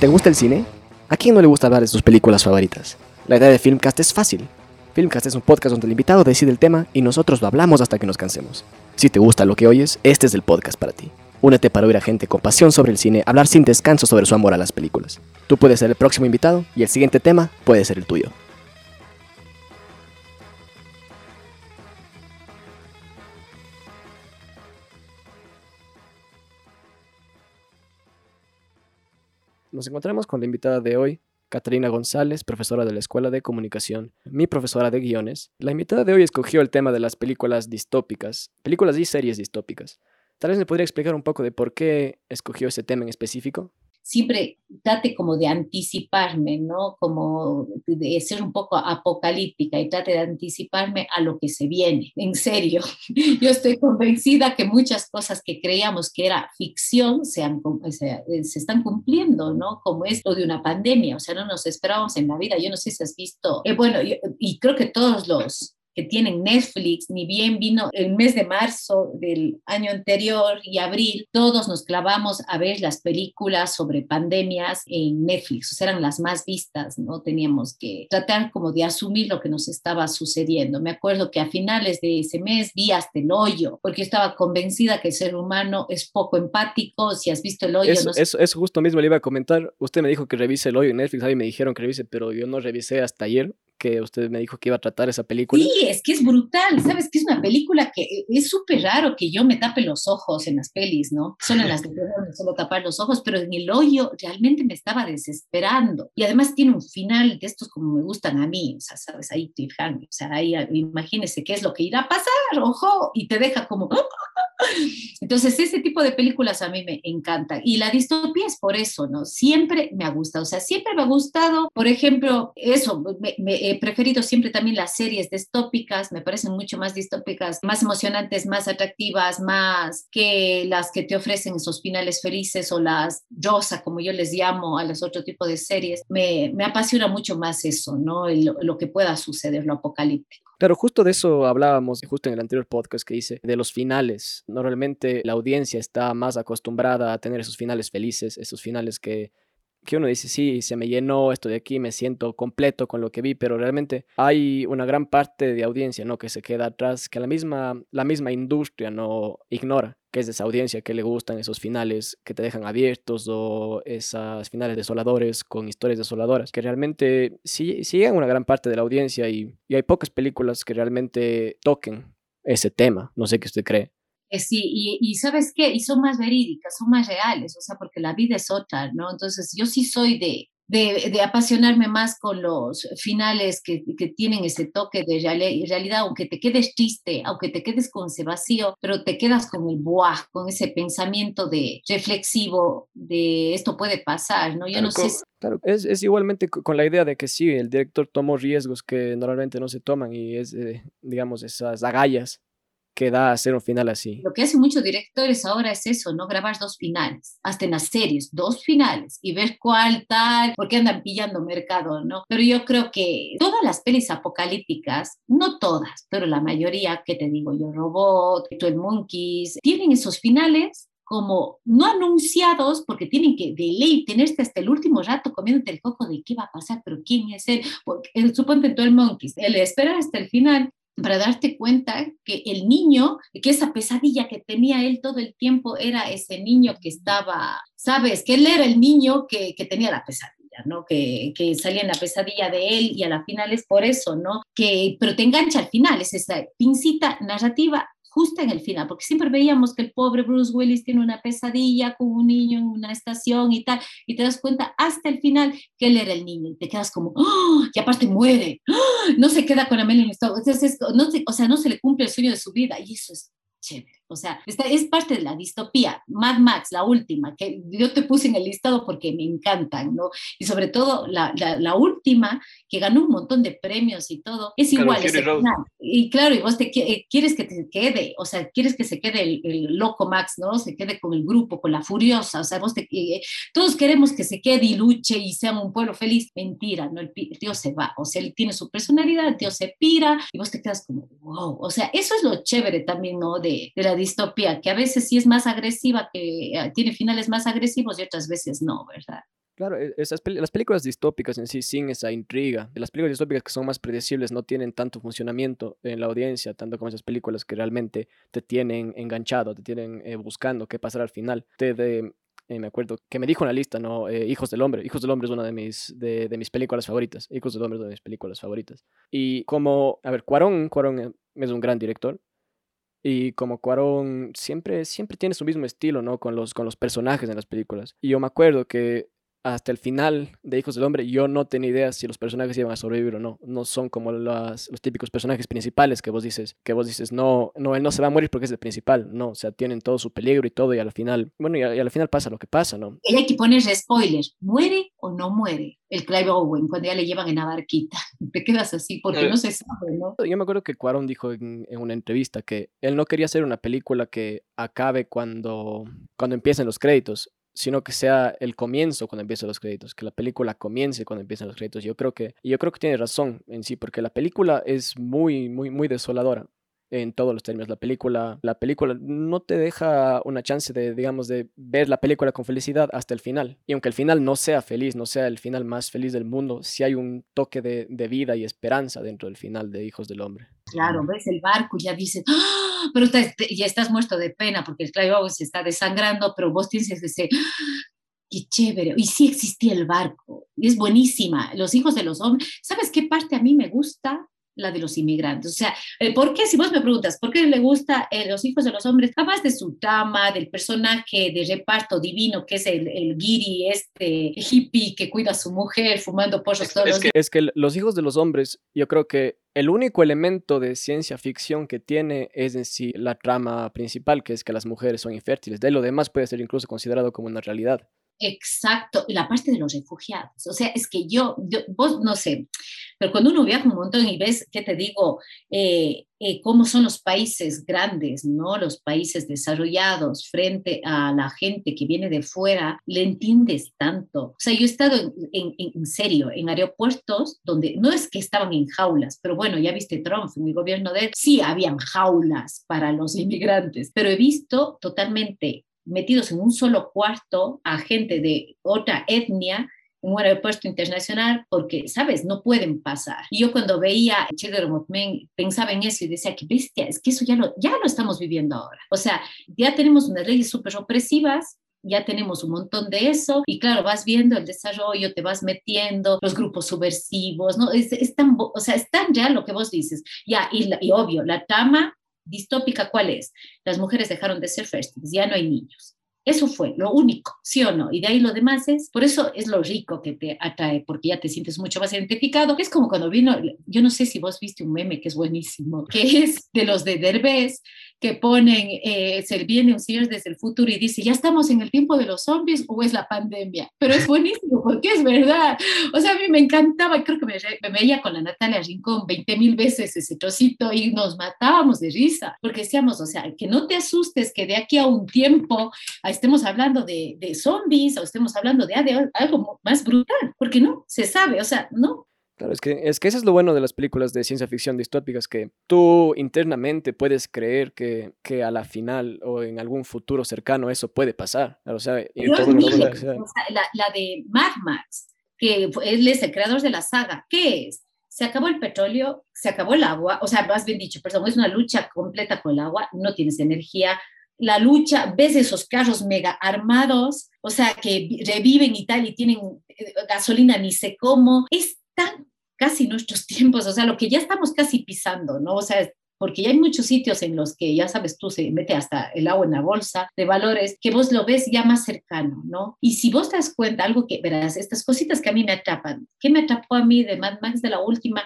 ¿Te gusta el cine? ¿A quién no le gusta hablar de sus películas favoritas? La idea de Filmcast es fácil. Filmcast es un podcast donde el invitado decide el tema y nosotros lo hablamos hasta que nos cansemos. Si te gusta lo que oyes, este es el podcast para ti. Únete para oír a gente con pasión sobre el cine hablar sin descanso sobre su amor a las películas. Tú puedes ser el próximo invitado y el siguiente tema puede ser el tuyo. Nos encontramos con la invitada de hoy, Catalina González, profesora de la Escuela de Comunicación, mi profesora de guiones. La invitada de hoy escogió el tema de las películas distópicas, películas y series distópicas. Tal vez me podría explicar un poco de por qué escogió ese tema en específico siempre trate como de anticiparme, ¿no? Como de ser un poco apocalíptica y trate de anticiparme a lo que se viene. En serio, yo estoy convencida que muchas cosas que creíamos que era ficción se, eh, se, están cumpliendo, ¿no? Como esto de una pandemia, o sea, no nos esperábamos en la vida. Yo no sé si has visto, eh, bueno, y creo que todos los que tienen Netflix, ni bien vino el mes de marzo del año anterior y abril, todos nos clavamos a ver las películas sobre pandemias en Netflix, o sea, eran las más vistas, ¿no? Teníamos que tratar como de asumir lo que nos estaba sucediendo. Me acuerdo que a finales de ese mes vi hasta el hoyo, porque estaba convencida que el ser humano es poco empático, si has visto el hoyo... Eso, eso, eso, justo mismo le iba a comentar, usted me dijo que revise el hoyo en Netflix, a mí me dijeron que revise, pero yo no revisé hasta ayer, que usted me dijo que iba a tratar esa película. Sí, es que es brutal, ¿sabes? Que es una película que eh, es súper raro que yo me tape los ojos en las pelis, ¿no? Solo en las de me solo tapar los ojos, pero en el hoyo realmente me estaba desesperando. Y además tiene un final de estos como me gustan a mí, o sea, ¿sabes? Ahí cliffhanger, o sea, ahí imagínese qué es lo que irá a pasar, ojo, y te deja como... Entonces, ese tipo de películas a mí me encantan. Y la distopía es por eso, ¿no? Siempre me ha gustado, o sea, siempre me ha gustado, por ejemplo, eso, me, he preferido siempre también las series me parecen mucho más distópicas, más emocionantes, más atractivas, más que las que te ofrecen esos finales felices o las rosa, como yo les llamo a los otros tipos de series. Me, apasiona mucho más eso, ¿no? Lo que pueda suceder, lo apocalíptico. Claro, justo de eso hablábamos justo en el anterior podcast que hice, de los finales. Normalmente la audiencia está más acostumbrada a tener esos finales felices, esos finales que, que uno dice, sí, se me llenó esto de aquí, me siento completo con lo que vi, pero realmente hay una gran parte de audiencia ¿no? que se queda atrás, que la misma, la misma industria no ignora que es esa audiencia que le gustan esos finales que te dejan abiertos o esos finales desoladores con historias desoladoras, que realmente sí, una gran parte de la audiencia y, y hay pocas películas que realmente toquen ese tema, no sé qué usted cree. Eh, sí, y, y, sabes qué, y son más verídicas, son más reales, o sea, porque la vida es otra, ¿no? Entonces, yo sí soy de, de, apasionarme más con los finales que, que tienen ese toque de realidad, aunque te quedes triste, aunque te quedes con ese vacío, pero te quedas con el buah, con ese pensamiento de reflexivo de esto puede pasar, ¿no? Yo no sé. Claro, es, es, igualmente con la idea de que sí, el director tomó riesgos que normalmente no se toman y es, eh, digamos, esas agallas que da hacer un final así. Lo que hacen muchos directores ahora es eso, no grabar dos finales, hasta en las series, dos finales y ver cuál tal, porque andan pillando mercado, ¿no? Pero yo creo que todas las pelis apocalípticas, no todas, pero la mayoría, que te digo yo, Robot, Twelve Monkeys, tienen esos finales como no anunciados, porque tienen que de ley tenerte hasta el último rato comiéndote el coco de qué va a pasar, pero quién es él, porque eh, suponte tú el Monkeys, el espera hasta el final para darte cuenta que el niño, que esa pesadilla que tenía él todo el tiempo era ese niño que estaba, sabes, que él era el niño que, que tenía la pesadilla. ¿no? Que, que, salía en la pesadilla de él y a la final es por eso, ¿no? Que, pero te engancha al final, es esa pincita narrativa justo en el final, porque siempre veíamos que el pobre Bruce Willis tiene una pesadilla con un niño en una estación y tal, y te das cuenta hasta el final que él era el niño, y te quedas como, ¡Oh! y aparte muere, ¡Oh! no se queda con Amelia entonces, no o sea, no se le cumple el sueño de su vida, y eso es chévere. O sea, esta es parte de la distopía. Mad Max, la última, que yo te puse en el listado porque me encantan, ¿no? Y sobre todo la, la, última, que ganó un montón de premios y todo, es igual. y claro, y vos te quieres que te quede, o sea, quieres que se quede el, loco Max, ¿no? Se quede con el grupo, con la furiosa, o sea, vos te, eh, todos queremos que se quede y luche y sea un pueblo feliz. Mentira, ¿no? El, tío se va, o sea, él tiene su personalidad, el tío se pira y vos te quedas como, wow, o sea, eso es lo chévere también, ¿no? De, de la distopía, que a veces sí es más agresiva, que eh, tiene finales más agresivos y otras veces no, ¿verdad? Claro, e, esas las películas distópicas en sí, sin esa intriga, las películas distópicas que son más predecibles no tienen tanto funcionamiento en la audiencia, tanto como esas películas que realmente te tienen enganchado, te tienen eh, buscando qué pasará al final. Te, de, eh, me acuerdo que me dijo en la lista, ¿no? Eh, Hijos del Hombre. Hijos del Hombre es una de mis, de, de, mis películas favoritas. Hijos del Hombre es una de mis películas favoritas. Y como, a ver, Cuarón, Cuarón es un gran director. Y como Cuarón siempre, siempre tiene su mismo estilo, ¿no? Con los, con los personajes en las películas. Y yo me acuerdo que hasta el final de Hijos del Hombre, yo no tenía idea si los personajes iban a sobrevivir o no. No son como los típicos personajes principales que vos dices, que vos dices, no, no, él no se va a morir porque es el principal. No, o sea, tienen todo su peligro y todo, y al final, bueno, y, al final pasa lo que pasa, ¿no? Y hay que ponerle spoilers, ¿muere o no muere? El Clive Owen, cuando ya le llevan en la barquita, te quedas así porque no se sabe, ¿no? Yo me acuerdo que Cuarón dijo en, en, una entrevista que él no quería hacer una película que acabe cuando, cuando empiecen los créditos sino que sea el comienzo cuando empiezan los créditos, que la película comience cuando empiezan los créditos. Yo creo que, yo creo que tiene razón en sí, porque la película es muy, muy, muy desoladora en todos los términos. La película, la película no te deja una chance de, digamos, de ver la película con felicidad hasta el final. Y aunque el final no sea feliz, no sea el final más feliz del mundo, sí hay un toque de, de vida y esperanza dentro del final de Hijos del Hombre. Claro, ves el barco y ya dices, ¡Ah! pero ya estás muerto de pena porque el Clive se está desangrando, pero vos tienes ese, ¡Ah! qué chévere, y sí existía el barco, es buenísima, los hijos de los hombres, ¿sabes qué parte a mí me gusta? La de los inmigrantes. O sea, eh, ¿por qué? Si vos me preguntas, ¿por qué le gusta eh, Los hijos de los hombres? Capaz de su trama, del personaje de reparto divino que es el, el guiri, este hippie que cuida a su mujer fumando pollos todos es que, es que Los hijos de los hombres, yo creo que el único elemento de ciencia ficción que tiene es en sí la trama principal, que es que las mujeres son infértiles. De lo demás puede ser incluso considerado como una realidad. Exacto, y la parte de los refugiados. O sea, es que yo, vos no sé, pero cuando uno viaja un montón y ves, ¿qué te digo? Eh, eh, cómo son los países grandes, ¿no? Los países desarrollados frente a la gente que viene de fuera, le entiendes tanto. O sea, yo he estado en, en, serio en aeropuertos donde no es que estaban en jaulas, pero bueno, ya viste Trump, en mi gobierno de él, sí habían jaulas para los inmigrantes, pero he visto totalmente metidos en un solo cuarto a gente de otra etnia en un aeropuerto internacional porque, ¿sabes? No pueden pasar. Y yo cuando veía Children of Men pensaba en eso y decía, qué bestia, es que eso ya lo, ya lo estamos viviendo ahora. O sea, ya tenemos unas leyes súper opresivas, ya tenemos un montón de eso y claro, vas viendo el desarrollo, te vas metiendo, los grupos subversivos, ¿no? Es, es tan, o sea, es tan ya lo que vos dices. Ya, y, y obvio, la trama distópica, ¿cuál es? Las mujeres dejaron de ser fértiles, ya no hay niños. Eso fue lo único, sí o no. Y de ahí lo demás es, por eso es lo rico que te atrae, porque ya te sientes mucho más identificado. Es como cuando vino, yo no sé si vos viste un meme que es buenísimo, que es de los de Derbez, que ponen, eh, se viene un señor desde el futuro y dice, ya estamos en el tiempo de los zombies o es la pandemia. Pero es buenísimo porque es verdad. O sea, a mí me encantaba, creo que me, me veía con la Natalia Rincón 20 mil veces ese trocito y nos matábamos de risa, porque decíamos, o sea, que no te asustes que de aquí a un tiempo estemos hablando de, de zombies o estemos hablando de, de algo más brutal, porque no, se sabe, o sea, no, Claro, es que, es que eso es lo bueno de las películas de ciencia ficción distópicas, que tú internamente puedes creer que, que a la final o en algún futuro cercano eso puede pasar. O sea, la, de Mad Max, que es el creador de la saga, ¿qué es? Se acabó el petróleo, se acabó el agua, o sea, más bien dicho, perdón, es una lucha completa con el agua, no tienes energía, la lucha, ves esos carros mega armados, o sea, que reviven y tal, y tienen eh, gasolina ni sé cómo, es tan casi nuestros tiempos, o sea, lo que ya estamos casi pisando, ¿no? O sea, porque ya hay muchos sitios en los que, ya sabes tú, se mete hasta el agua en la bolsa de valores, que vos lo ves ya más cercano, ¿no? Y si vos te das cuenta, algo que, verás, estas cositas que a mí me atrapan, ¿qué me atrapó a mí de Mad Max de la última?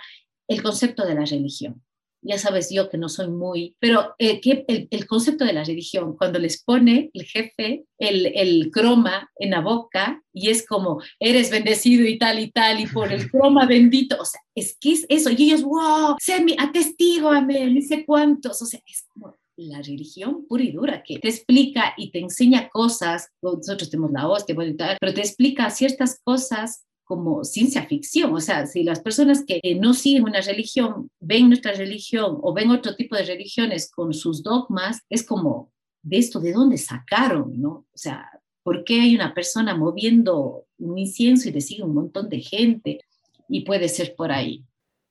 El concepto de la religión ya sabes yo que no soy muy, pero eh, que el, concepto de la religión, cuando les pone el jefe el, el, croma en la boca y es como, eres bendecido y tal y tal, y por el croma bendito, o sea, es que es eso, y ellos, wow, sé mi, atestígame, ni sé cuántos, o sea, es como la religión pura y dura que te explica y te enseña cosas, nosotros tenemos la hostia, pero te explica ciertas cosas como ciencia ficción. O sea, si las personas que no siguen una religión ven nuestra religión o ven otro tipo de religiones con sus dogmas, es como, ¿de esto de dónde sacaron? ¿no? O sea, ¿Por qué hay una persona moviendo un incienso y le sigue un montón de gente? Y puede ser por ahí.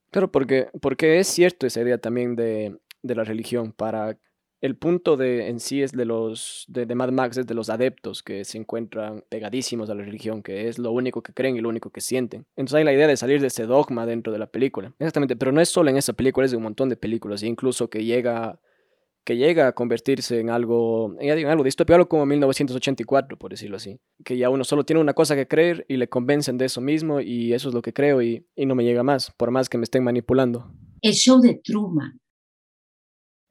Claro, porque, porque es cierto esa idea también de, de la religión. Para el punto de en sí es de los de, Mad Max, es los adeptos que se encuentran pegadísimos a la religión, que es lo único que creen y lo único que sienten. Entonces hay la idea de salir de ese dogma dentro de la película. Exactamente, pero no es solo en esa película, es de un montón de películas, e incluso que llega que llega a convertirse en algo, en algo distópico, algo como 1984, por decirlo así. Que ya uno solo tiene una cosa que creer y le convencen de eso mismo y eso es lo que creo y, y no me llega más, por más que me estén manipulando. El show de Truman.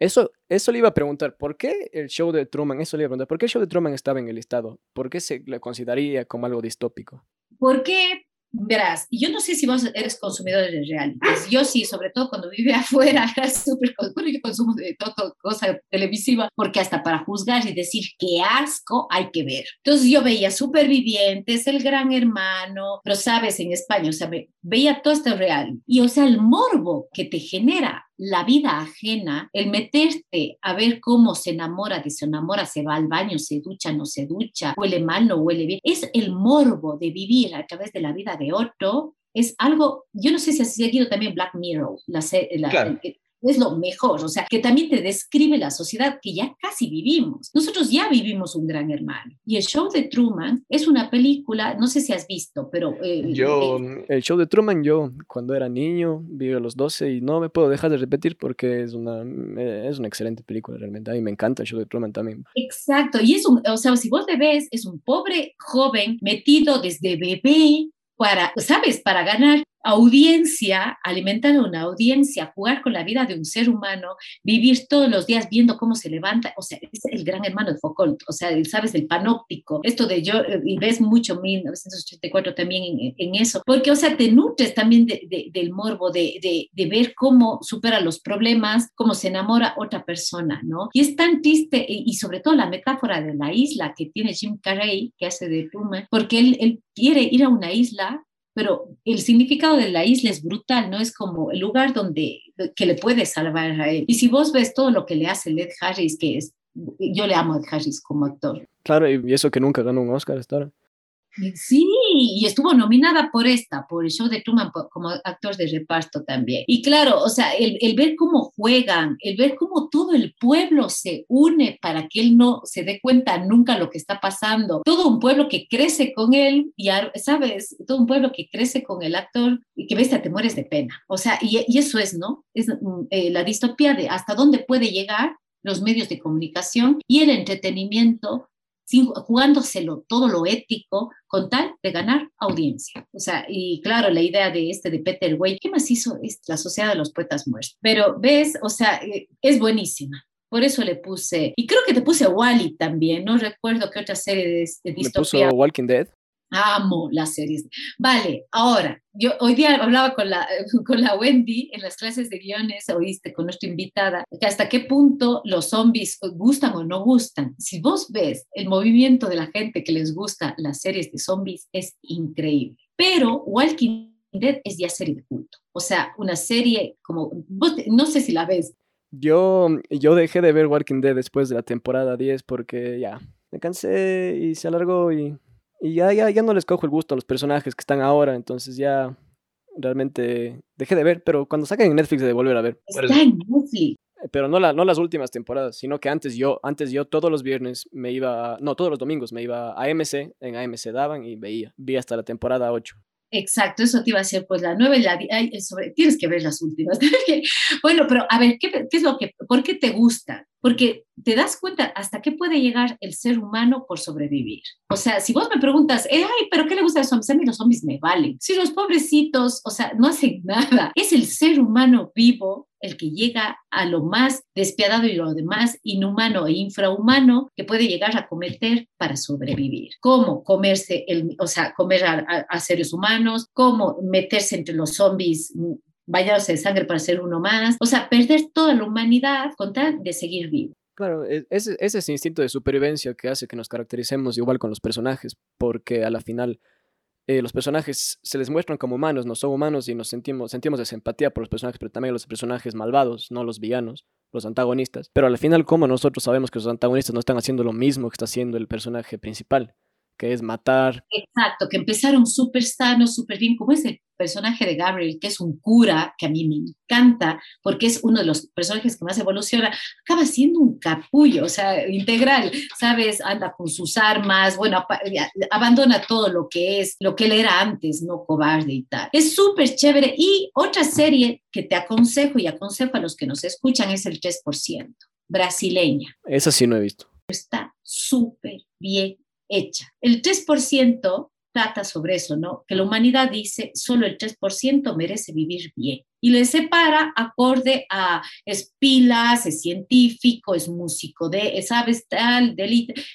Eso, eso le iba a preguntar, ¿por qué el show de Truman, eso le iba a preguntar, ¿por qué el show de Truman estaba en el listado? ¿Por qué se le consideraría como algo distópico? Porque verás, yo no sé si vos eres consumidor de realities, yo sí, sobre todo cuando vive afuera, era súper, bueno, yo consumo de todo, cosa televisiva, porque hasta para juzgar y decir qué asco hay que ver. Entonces yo veía Supervivientes, El Gran Hermano, pero sabes, en España, o sea, veía todo este real. Y o sea, el morbo que te genera la vida ajena, el meterte a ver cómo se enamora, se enamora, se va al baño, se ducha, no se ducha, huele mal, no huele bien, es el morbo de vivir a través de la vida de otro, es algo, yo no sé si has seguido también Black Mirror, la, la claro es lo mejor, o sea, que también te describe la sociedad que ya casi vivimos. Nosotros ya vivimos un gran hermano. Y el show de Truman es una película, no sé si has visto, pero... Eh, yo, eh, el show de Truman, yo cuando era niño, vi a los 12 y no me puedo dejar de repetir porque es una, eh, es una excelente película realmente. A mí me encanta el show de Truman también. Exacto, y es un, o sea, si vos le ves, es un pobre joven metido desde bebé para, ¿sabes? Para ganar audiencia, alimentar una audiencia, jugar con la vida de un ser humano, vivir todos los días viendo cómo se levanta, o sea, es el gran hermano de Foucault, o sea, sabes, el panóptico, esto de yo, y ves mucho 1984 también en, eso, porque, o sea, te nutres también del morbo, de, de, ver cómo supera los problemas, cómo se enamora otra persona, ¿no? Y es tan triste, y, sobre todo la metáfora de la isla que tiene Jim Carrey, que hace de Truman, porque él, él quiere ir a una isla pero el significado de la isla es brutal, ¿no? Es como el lugar donde que le puede salvar a él. Y si vos ves todo lo que le hace Led Harris, que es, yo le amo a Led Harris como actor. Claro, y eso que nunca ganó un Oscar hasta ahora. Sí, y estuvo nominada por esta, por el show de Truman como actor de reparto también. Y claro, o sea, el, el, ver cómo juegan, el ver cómo todo el pueblo se une para que él no se dé cuenta nunca lo que está pasando. Todo un pueblo que crece con él, y sabes, todo un pueblo que crece con el actor y que ves te mueres de pena. O sea, y, y eso es, ¿no? Es mm, eh, la distopía de hasta dónde puede llegar los medios de comunicación y el entretenimiento jugándoselo todo lo ético con tal de ganar audiencia. O sea, y claro, la idea de este de Peter Way, ¿qué más hizo? La Sociedad de los Poetas Muertos. Pero ves, o sea, eh, es buenísima. Por eso le puse, y creo que te puse Wally también, no recuerdo qué otra serie de, de distopía. puso Walking Dead? Amo las series. Vale, ahora, yo hoy día hablaba con la, con la Wendy en las clases de guiones, oíste, con nuestra invitada, hasta qué punto los zombies gustan o no gustan. Si vos ves el movimiento de la gente que les gusta las series de zombies, es increíble. Pero Walking Dead es ya serie de culto. O sea, una serie como, no sé si la ves. Yo, yo dejé de ver Walking Dead después de la temporada 10 porque ya, me cansé y se alargó y y ya, ya, ya no les cojo el gusto a los personajes que están ahora, entonces ya realmente dejé de ver, pero cuando saquen en Netflix de volver a ver. Está en Netflix. Eh, pero no, la, no las últimas temporadas, sino que antes yo, antes yo todos los viernes me iba, no, todos los domingos me iba a AMC, en AMC daban y veía, vi hasta la temporada 8. Exacto, eso te iba a decir, pues la nueva y la sobre, tienes que ver las últimas. bueno, pero a ver, ¿qué, ¿qué, es lo que, por qué te gusta? Porque te das cuenta hasta qué puede llegar el ser humano por sobrevivir. O sea, si vos me preguntas, eh, ay, pero ¿qué le gusta a los zombies? A mí los zombies me valen. Si los pobrecitos, o sea, no hacen nada. Es el ser humano vivo el que llega a lo más despiadado y lo demás inhumano e infrahumano que puede llegar a cometer para sobrevivir. ¿Cómo comerse, el, o sea, comer a, seres humanos? ¿Cómo meterse entre los zombies bañarse de sangre para ser uno más, o sea, perder toda la humanidad con tal de seguir vivo. Claro, e, es, es ese instinto de supervivencia que hace que nos caractericemos igual con los personajes, porque a la final eh, los personajes se les muestran como humanos, no son humanos y nos sentimos, sentimos esa empatía por los personajes, pero también los personajes malvados, no los villanos, los antagonistas. Pero al final, como nosotros sabemos que los antagonistas no están haciendo lo mismo que está haciendo el personaje principal? Que es matar. Exacto, que empezaron súper sanos, súper bien, como es el personaje de Gabriel, que es un cura, que a mí me encanta, porque es uno de los personajes que más evoluciona, acaba siendo un capullo, o sea, integral, ¿sabes? Anda con sus armas, bueno, abandona todo lo que es, lo que él era antes, no cobarde y tal. Es súper chévere. Y otra serie que te aconsejo y aconsejo a los que nos escuchan es el 3%, brasileña. Esa sí no he visto. Está súper bien hecha. El 3% trata sobre eso, ¿no? Que la humanidad dice solo el 3% merece vivir bien. Y le separa acorde a es pilas, es científico, es músico de, sabes, tal,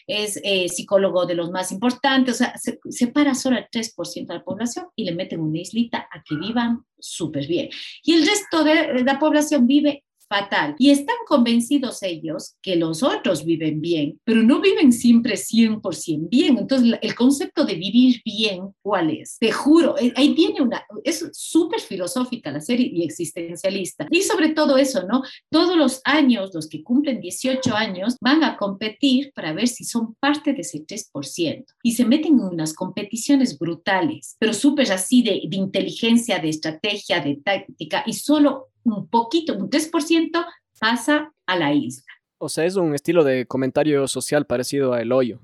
es eh, psicólogo de los más importantes, o sea, se, separa solo el 3% de la población y le meten una islita a que vivan súper bien. Y el resto de la población vive fatal. Y están convencidos ellos que los otros viven bien, pero no viven siempre 100% bien. Entonces, el concepto de vivir bien, ¿cuál es? Te juro, eh, ahí viene una, es súper filosófica la serie y existencialista. Y sobre todo eso, ¿no? Todos los años, los que cumplen 18 años, van a competir para ver si son parte de ese 3%. Y se meten en unas competiciones brutales, pero súper así de, de inteligencia, de estrategia, de táctica, y solo un poquito, un 3% pasa a la isla. O sea, es un estilo de comentario social parecido a El Hoyo.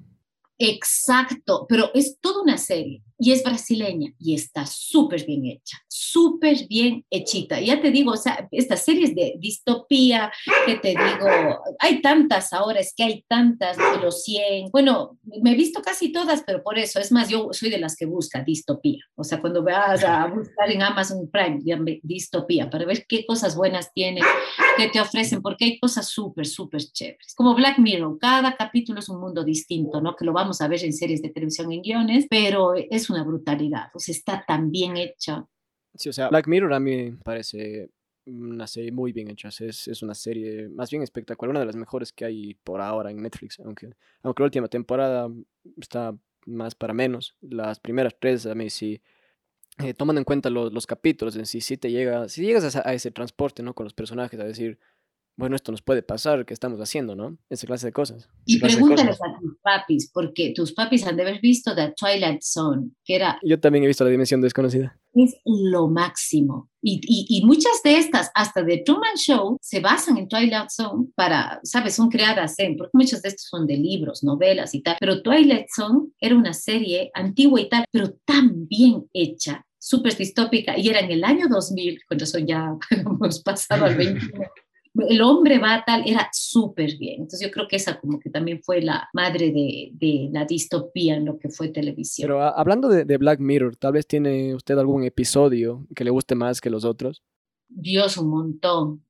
Exacto, pero es toda una serie y es brasileña y está súper bien hecha, súper bien hechita. Ya te digo, o sea, estas series de distopía, que te digo, hay tantas ahora, es que hay tantas de los 100. Bueno, me he visto casi todas, pero por eso, es más, yo soy de las que busca distopía. O sea, cuando vas a buscar en Amazon Prime, distopía, para ver qué cosas buenas tiene, qué te ofrecen, porque hay cosas súper, súper chéveres. Como Black Mirror, cada capítulo es un mundo distinto, ¿no? Que lo vamos a ver en series de televisión, en guiones, pero es una brutalidad, o sea, está tan bien hecha. Sí, o sea, Black Mirror a mí me parece una serie muy bien hecha, es, es una serie más bien espectacular, una de las mejores que hay por ahora en Netflix, aunque, aunque la última temporada está más para menos, las primeras tres a mí sí, eh, tomando en cuenta los, los capítulos en sí, sí te llega, si llegas a, a, ese transporte, ¿no? Con los personajes, a decir, bueno, esto nos puede pasar, ¿qué estamos haciendo, no? Esa clase de cosas. Y pregúntales a tus papis, porque tus papis han de haber visto The Twilight Zone, que era... Yo también he visto La Dimensión Desconocida. Es lo máximo. Y, y, y muchas de estas, hasta de Truman Show, se basan en Twilight Zone para, ¿sabes? Son creadas en, porque muchos de estos son de libros, novelas y tal, pero Twilight Zone era una serie antigua y tal, pero tan bien hecha súper distópica y era en el año 2000, cuando eso ya hemos pasado al 21 el hombre va tal, era súper bien. Entonces yo creo que esa como que también fue la madre de, de la distopía en lo que fue televisión. Pero hablando de, de, Black Mirror, tal vez tiene usted algún episodio que le guste más que los otros. Dios, un montón.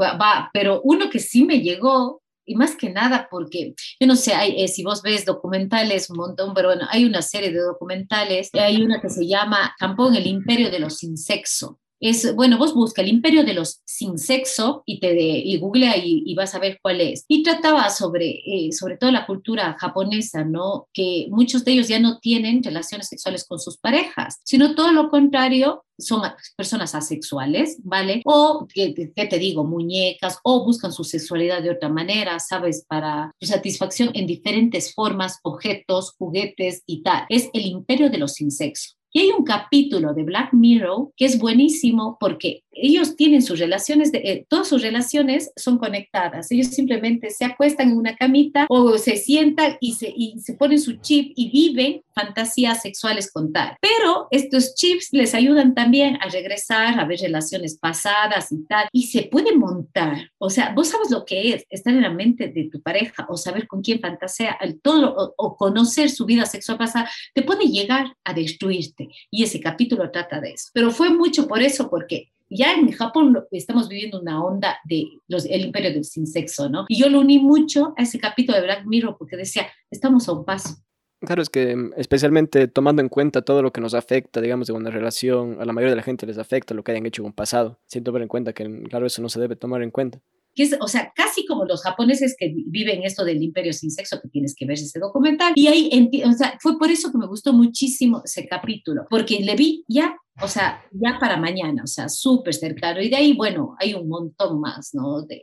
Va, va pero uno que sí me llegó, y más que nada porque, yo no sé, hay, eh, si vos ves documentales, un montón, pero bueno, hay una serie de documentales, hay una que se llama en el imperio de los sin sexo es, bueno, vos busca el imperio de los sin sexo y te y googlea y, y, vas a ver cuál es. Y trataba sobre, eh, sobre todo la cultura japonesa, ¿no? Que muchos de ellos ya no tienen relaciones sexuales con sus parejas, sino todo lo contrario, son personas asexuales, ¿vale? O, ¿qué, qué te digo? Muñecas, o buscan su sexualidad de otra manera, ¿sabes? Para su satisfacción en diferentes formas, objetos, juguetes y tal. Es el imperio de los sin sexo. Y hay un capítulo de Black Mirror que es buenísimo porque ellos tienen sus relaciones, de, eh, todas sus relaciones son conectadas. Ellos simplemente se acuestan en una camita o se sientan y se, y se ponen su chip y viven fantasías sexuales con tal. Pero estos chips les ayudan también a regresar, a ver relaciones pasadas y tal. Y se puede montar. O sea, vos sabes lo que es estar en la mente de tu pareja o saber con quién fantasea, el todo, o, o conocer su vida sexual pasada, te puede llegar a destruirte. Y ese capítulo trata de eso. Pero fue mucho por eso, porque ya en Japón estamos viviendo una onda de los, el imperio del sin sexo, ¿no? Y yo lo uní mucho a ese capítulo de Black Mirror porque decía, estamos a un paso. Claro, es que mm, especialmente tomando en cuenta todo lo que nos afecta, digamos, de una relación, a la mayoría de la gente les afecta lo que hayan hecho en un pasado, sin tomar en cuenta que, claro, eso no se debe tomar en cuenta. Que es, o sea, casi como los japoneses que viven esto del imperio sin sexo, que tienes que ver ese documental. Y ahí, o sea, fue por eso que me gustó muchísimo ese capítulo, porque le vi ya o sea, ya para mañana, o sea, súper cercano. Y de ahí, bueno, hay un montón más, ¿no? De,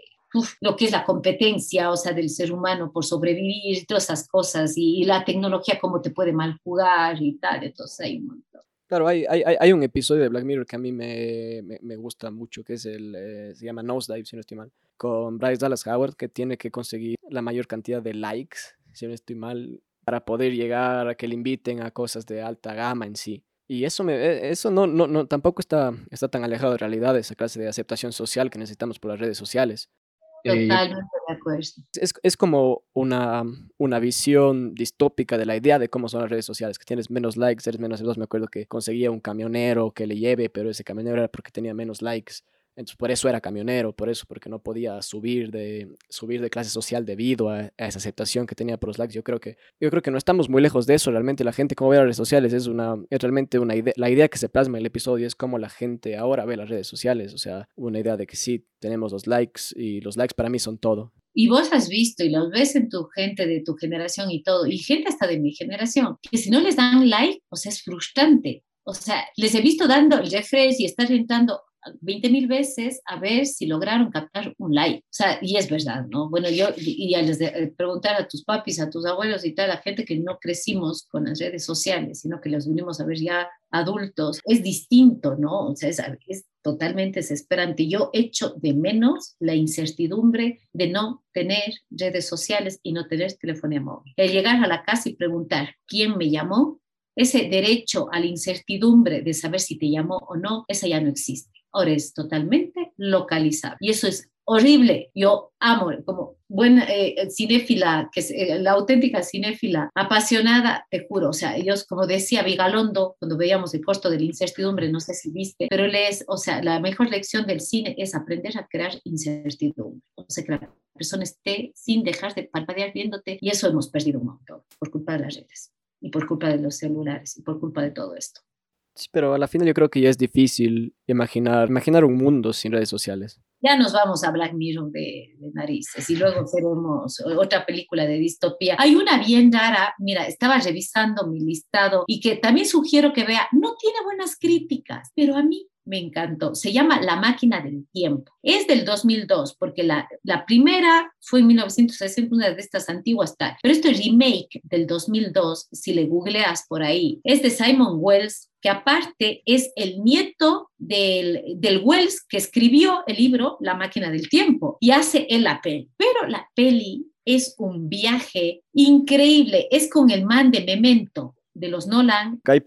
lo que es la competencia, o sea, del ser humano por sobrevivir, todas esas cosas, y, la tecnología cómo te puede mal jugar y tal, entonces hay un montón. Claro, hay, hay, hay, un episodio de Black Mirror que a mí me, me, gusta mucho, que es el, eh, se llama Nosedive, si no estoy mal, con Bryce Dallas Howard, que tiene que conseguir la mayor cantidad de likes, si no estoy mal, para poder llegar a que le inviten a cosas de alta gama en sí. Y eso, me, e, eso no, no, no, tampoco está, está tan alejado de realidad, esa clase de aceptación social que necesitamos por las redes sociales. Eh, Totalmente de acuerdo. Es, es, como una, una visión distópica de la idea de cómo son las redes sociales, que tienes menos likes, eres menos celoso. Me acuerdo que conseguía un camionero que le lleve, pero ese camionero era porque tenía menos likes. Entonces, por eso era camionero, por eso, porque no podía subir de, subir de clase social debido a, esa aceptación que tenía por los likes. Yo creo, que, yo creo que no estamos muy lejos de eso. Realmente la gente, como ve las redes sociales, es, una, es realmente una idea. La idea que se plasma en el episodio es cómo la gente ahora ve las redes sociales. O sea, una idea de que sí, tenemos los likes y los likes para mí son todo. Y vos has visto y los ves en tu gente de tu generación y todo, y gente hasta de mi generación, que si no les dan like, o sea, es frustrante. O sea, les he visto dando el refresh y estar entrando 20 mil veces a ver si lograron captar un like. O sea, y es verdad, ¿no? Bueno, yo y a eh, preguntar a tus papis, a tus abuelos y tal, a gente que no crecimos con las redes sociales, sino que los vinimos a ver ya adultos, es distinto, ¿no? O sea, es, es totalmente desesperante. Yo echo de menos la incertidumbre de no tener redes sociales y no tener telefonía móvil. El llegar a la casa y preguntar quién me llamó, ese derecho a la incertidumbre de saber si te llamó o no, esa ya no existe es totalmente localizable. Y eso es horrible. Yo amo, como buena eh, cinéfila, que eh, la auténtica cinéfila, apasionada, te juro. O sea, ellos, como decía Vigalondo, cuando veíamos el costo de la incertidumbre, no sé si viste, pero él es, o sea, la mejor lección del cine es aprender a crear incertidumbre. O sea, que la persona esté sin dejar de parpadear viéndote, y eso hemos perdido un montón por culpa de las redes y por culpa de los celulares y por culpa de todo esto. Sí, pero a la final yo creo que ya es difícil imaginar, imaginar un mundo sin redes sociales. Ya nos vamos a Black Mirror de, de narices y luego veremos otra película de distopía. Hay una bien rara, mira, estaba revisando mi listado y que también sugiero que vea, no tiene buenas críticas, pero a mí me encantó. Se llama La máquina del tiempo. Es del 2002, porque la, la primera fue en 1960, una de estas antiguas tal. Pero este remake del 2002, si le googleas por ahí, es de Simon Wells, que aparte es el nieto del, del Wells que escribió el libro La máquina del tiempo y hace el la peli. Pero la peli es un viaje increíble. Es con el man de Memento, de los Nolan. Guy.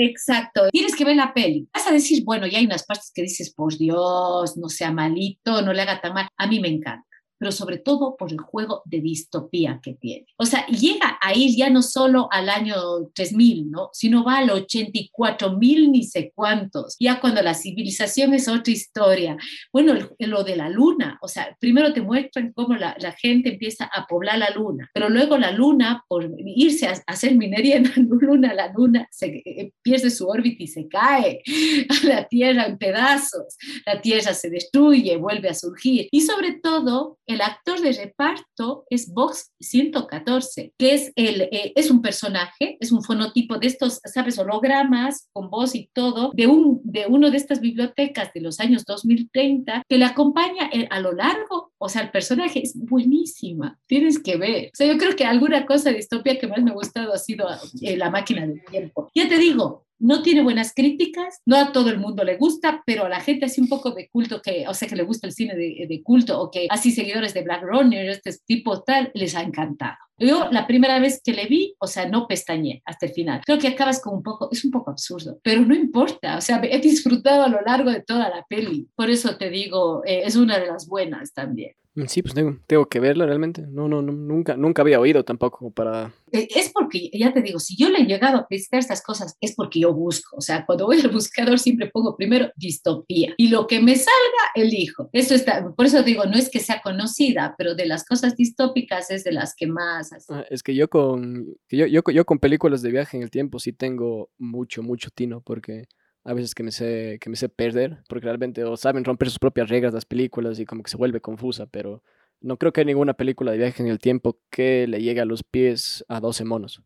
Exacto. Tienes que ver la peli. Vas a decir, bueno, ya hay unas partes que dices, por Dios, no sea malito, no le haga tan mal. A mí me encanta pero sobre todo por el juego de distopía que tiene. O sea, llega a ir ya no solo al año 3000, ¿no? Sino va al 84.000 ni sé cuántos, ya cuando la civilización es otra historia. Bueno, lo de la luna, o sea, primero te muestran cómo la, la, gente empieza a poblar la luna, pero luego la luna, por irse a, hacer minería en la luna, la luna se, eh, pierde su órbita y se cae a la Tierra en pedazos, la Tierra se destruye, vuelve a surgir y sobre todo el actor de reparto es Vox 114, que es, el, eh, es un personaje, es un fonotipo de estos, ¿sabes? Hologramas con voz y todo, de, un, de uno de estas bibliotecas de los años 2030, que le acompaña eh, a lo largo. O sea, el personaje es buenísima, tienes que ver. O sea, yo creo que alguna cosa de distopia que más me ha gustado ha sido eh, La máquina del tiempo. Ya te digo, no tiene buenas críticas, no a todo el mundo le gusta, pero a la gente así un poco de culto, que, o sea, que le gusta el cine de, de culto o que así seguidores de Black Runner, este tipo tal, les ha encantado. Yo la primera vez que le vi, o sea, no pestañé hasta el final. Creo que acabas con un poco, es un poco absurdo, pero no importa, o sea, he disfrutado a lo largo de toda la peli. Por eso te digo, eh, es una de las buenas también. Sí, pues tengo, tengo que verla realmente. No, no, no, nunca, nunca había oído tampoco para... Eh, es porque, ya te digo, si yo le he llegado a visitar estas cosas, es porque yo busco. O sea, cuando voy al buscador siempre pongo primero distopía y lo que me salga, elijo. Eso está, por eso digo, no es que sea conocida, pero de las cosas distópicas es de las que más... Ah, es que yo con, yo, yo, yo con películas de viaje en el tiempo sí tengo mucho, mucho tino porque a veces que me sé, que me sé perder, porque realmente o saben romper sus propias reglas las películas y como que se vuelve confusa, pero no creo que hay ninguna película de viaje en el tiempo que le llegue a los pies a 12 monos.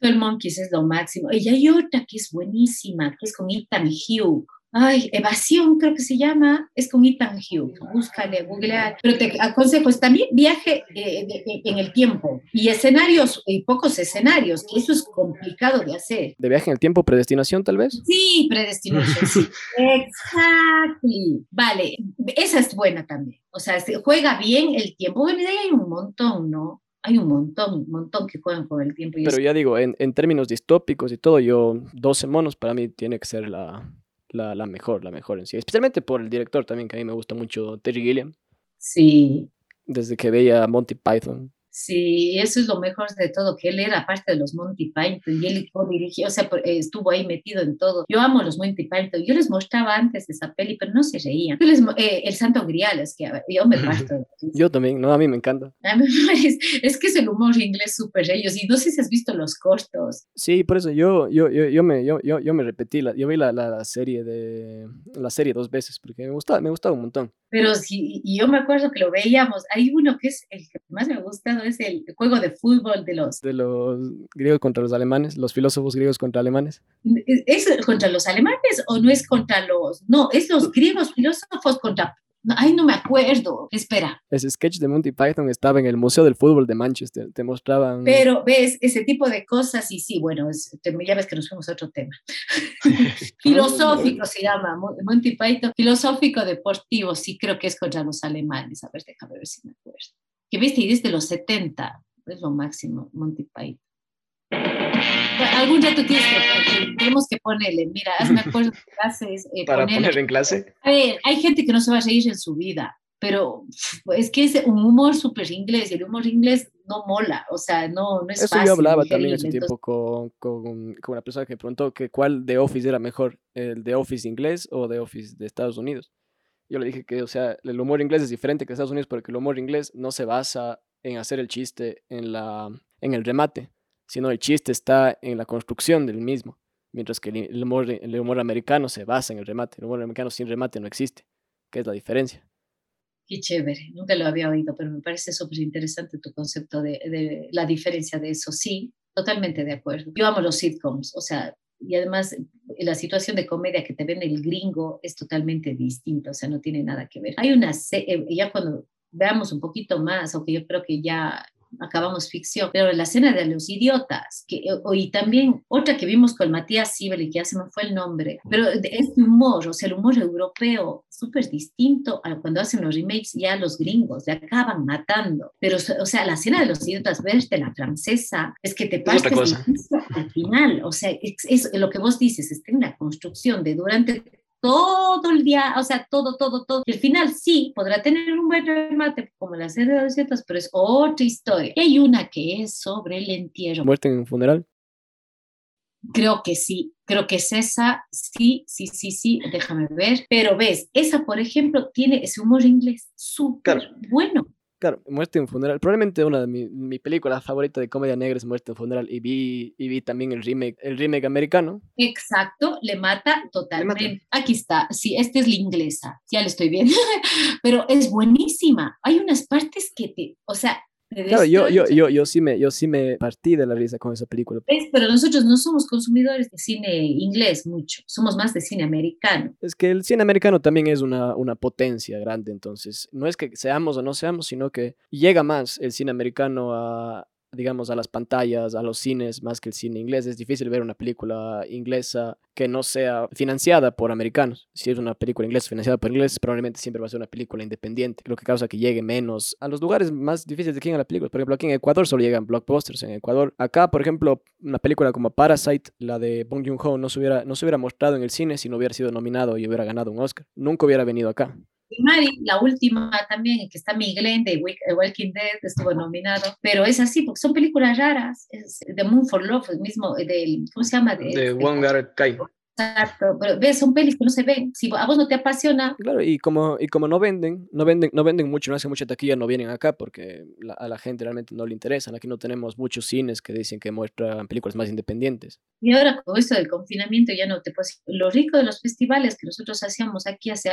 El Monkeys es lo máximo. Y hay otra que es buenísima, que es con Ethan Hugh, Ay, Evasión creo que se llama, es con Ethan Hughes, búscale, googlear, pero te aconsejo, es también viaje eh, en el tiempo y escenarios, y pocos escenarios, que eso es complicado de hacer. ¿De viaje en el tiempo, predestinación tal vez? Sí, predestinación, sí. Exactly. Vale, esa es buena también, o sea, juega bien el tiempo, bueno, de ahí hay un montón, ¿no? hay un montón, un montón que juegan con el tiempo. Pero ya digo, en, en, términos distópicos y todo, yo 12 monos para mí tiene que ser la, la, la, mejor, la mejor en sí. Especialmente por el director también, que a mí me gusta mucho, Terry Gilliam. Sí. Desde que veía Monty Python. Sí, eso es lo mejor de todo, que él era parte de los Monty Python y él dirigió, o sea, estuvo ahí metido en todo. Yo amo los Monty Python, yo les mostraba antes esa peli, pero no se reían. Les, eh, el Santo Grial, es que yo me parto. yo también, no, a mí me encanta. es, que es el humor inglés súper ellos, y no sé si has visto los cortos. Sí, por eso yo, yo, yo, yo me, yo, yo, yo, me repetí, la, yo vi la, la, serie de, la serie dos veces, porque me gustaba, me gustaba un montón. Pero sí, y yo me acuerdo que lo veíamos, hay uno que es el que más me ha gustado, es el juego de fútbol de los... De los griegos contra los alemanes, los filósofos griegos contra alemanes. ¿Es contra los alemanes o no es contra los... No, es los griegos filósofos contra Ay, no me acuerdo. Espera. Ese sketch de Monty Python estaba en el Museo del Fútbol de Manchester. Te mostraban. Pero ves ese tipo de cosas y sí, bueno, ya ves que nos fuimos a otro tema. filosófico se llama Monty Python. Filosófico deportivo, sí creo que es contra los alemanes. A ver, déjame ver si me acuerdo que viste y desde los 70, es lo máximo, Monty Python. Algún día tú tienes que, tenemos que ponerle, mira, hazme acuerdo de clases. Eh, Para poner en clase. A ver, hay gente que no se va a reír en su vida, pero es que es un humor súper inglés y el humor inglés no mola, o sea, no, no es Eso yo hablaba también hace tiempo con, con, con, una persona que me preguntó que cuál de Office era mejor, el de Office inglés o de Office de Estados Unidos. Yo le dije que, o sea, el humor inglés es diferente que Estados Unidos porque el humor inglés no se basa en hacer el chiste en, la, en el remate, sino el chiste está en la construcción del mismo, mientras que el humor, el humor americano se basa en el remate. El humor americano sin remate no existe, que es la diferencia. Qué chévere, nunca lo había oído, pero me parece súper interesante tu concepto de, de, la diferencia de eso. Sí, totalmente de acuerdo. Yo amo los sitcoms, o sea, y además la situación de comedia que te ven el gringo es totalmente distinta, o sea, no tiene nada que ver. Hay una, eh, ya cuando veamos un poquito más, aunque yo creo que ya acabamos ficción, pero la escena de los idiotas, que, y también otra que vimos con Matías Sibeli, que ya se me fue el nombre, pero este humor, o sea, el humor europeo, súper distinto a cuando hacen los remakes ya los gringos, le acaban matando, pero, o sea, la escena de los idiotas, verte la francesa, es que te pasa al final, o sea, es, es, lo que vos dices, está en la construcción de durante todo el día, o sea, todo, todo, todo. Y al final sí, podrá tener un buen remate como la serie de los pero es otra historia. Y hay una que es sobre el entierro. ¿Muerte en un funeral? Creo que sí, creo que es esa, sí, sí, sí, sí, déjame ver. Pero ves, esa, por ejemplo, tiene ese humor inglés súper bueno. Claro, Muerte en Funeral. Probablemente una de mis mi películas favoritas de comedia negra es Muerte en Funeral. Y vi, y vi también el remake, el remake americano. Exacto, le mata totalmente. Aquí está, sí, esta es la inglesa, ya le estoy viendo. Pero es buenísima. Hay unas partes que te, o sea, Claro, yo, yo, yo, yo, sí me, yo sí me partí de la risa con esa película. Pero nosotros no somos consumidores de cine inglés mucho, somos más de cine americano. Es que el cine americano también es una, una potencia grande, entonces no es que seamos o no seamos, sino que llega más el cine americano a, digamos, a las pantallas, a los cines, más que el cine inglés. Es difícil ver una película inglesa que no sea financiada por americanos. Si es una película inglesa financiada por ingleses, probablemente siempre va a ser una película independiente, lo que causa que llegue menos a los lugares más difíciles de que a la película. Por ejemplo, aquí en Ecuador solo llegan blockbusters. En Ecuador, acá, por ejemplo, una película como Parasite, la de Bong Joon-ho, no, se hubiera, no se hubiera mostrado en el cine si no hubiera sido nominado y hubiera ganado un Oscar. Nunca hubiera venido acá. Y Mari, la última también, que está Miguel de Walking Dead, estuvo nominado, pero es así, porque son películas raras. Es The Moon for Love, el mismo, del, ¿cómo se llama? De, de Wong Kai. Exacto, pero ves, son pelis que no se ven. Si a vos no te apasiona. Claro, y como, y como no venden, no venden, no venden mucho, no hacen mucha taquilla, no vienen acá porque a la gente realmente no le interesan. Aquí no tenemos muchos cines que dicen que muestran películas más independientes. Y ahora con esto del confinamiento ya no te puedes... Lo rico de los festivales que nosotros hacíamos aquí hace...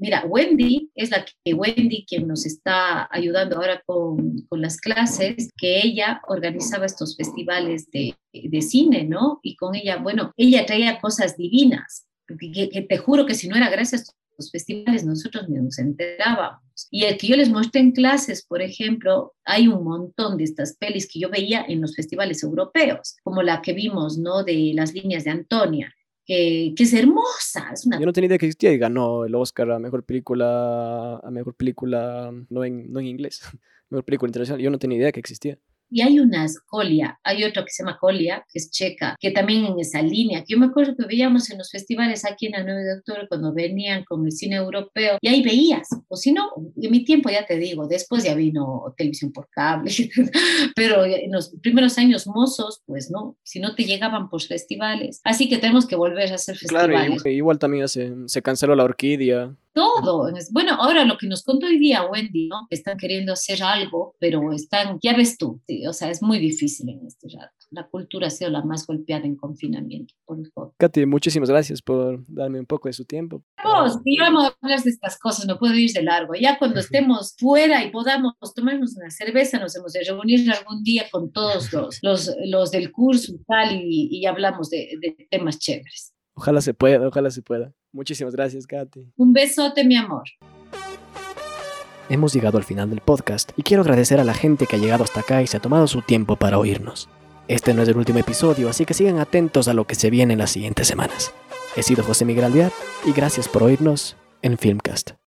Mira, Wendy es la que Wendy quien nos está ayudando ahora con, con las clases, que ella organizaba estos festivales de, de cine, ¿no? Y con ella, bueno, ella traía cosas divinas que, te juro que si no era gracias a los festivales nosotros ni nos enterábamos. Y el que yo les mostré en clases, por ejemplo, hay un montón de estas pelis que yo veía en los festivales europeos, como la que vimos, ¿no? De las líneas de Antonia. Que, que, es hermosa. Es una... Yo no tenía idea que existía y ganó el Oscar a mejor película, a mejor película no en, no en inglés, mejor película internacional. Yo no tenía idea que existía. Y hay unas Colia, hay otro que se llama Colia, que es checa, que también en esa línea, que yo me acuerdo que veíamos en los festivales aquí en el 9 de octubre cuando venían con el cine europeo, y ahí veías, o si no, en mi tiempo ya te digo, después ya vino televisión por cable, pero en los primeros años mozos, pues no, si no te llegaban por festivales, así que tenemos que volver a hacer festivales. Claro, igual también se, se canceló la orquídea todo. Bueno, ahora lo que nos contó hoy día Wendy, ¿no? Que están queriendo hacer algo, pero están, ya ves tú, o sea, es muy difícil en este rato. La cultura ha sido la más golpeada en confinamiento por el Katy, muchísimas gracias por darme un poco de su tiempo. Vos, que vamos a hablar de estas cosas, no puedo ir de largo. Ya cuando estemos fuera y podamos tomarnos una cerveza, nos hemos de reunir algún día con todos los, los, los del curso y tal, y, y hablamos de, de temas chéveres. Ojalá se pueda, ojalá se pueda. Muchísimas gracias, Katy. Un besote, mi amor. Hemos llegado al final del podcast y quiero agradecer a la gente que ha llegado hasta acá y se ha tomado su tiempo para oírnos. Este no es el último episodio, así que sigan atentos a lo que se viene en las siguientes semanas. He sido José Miguel Alvear y gracias por oírnos en Filmcast.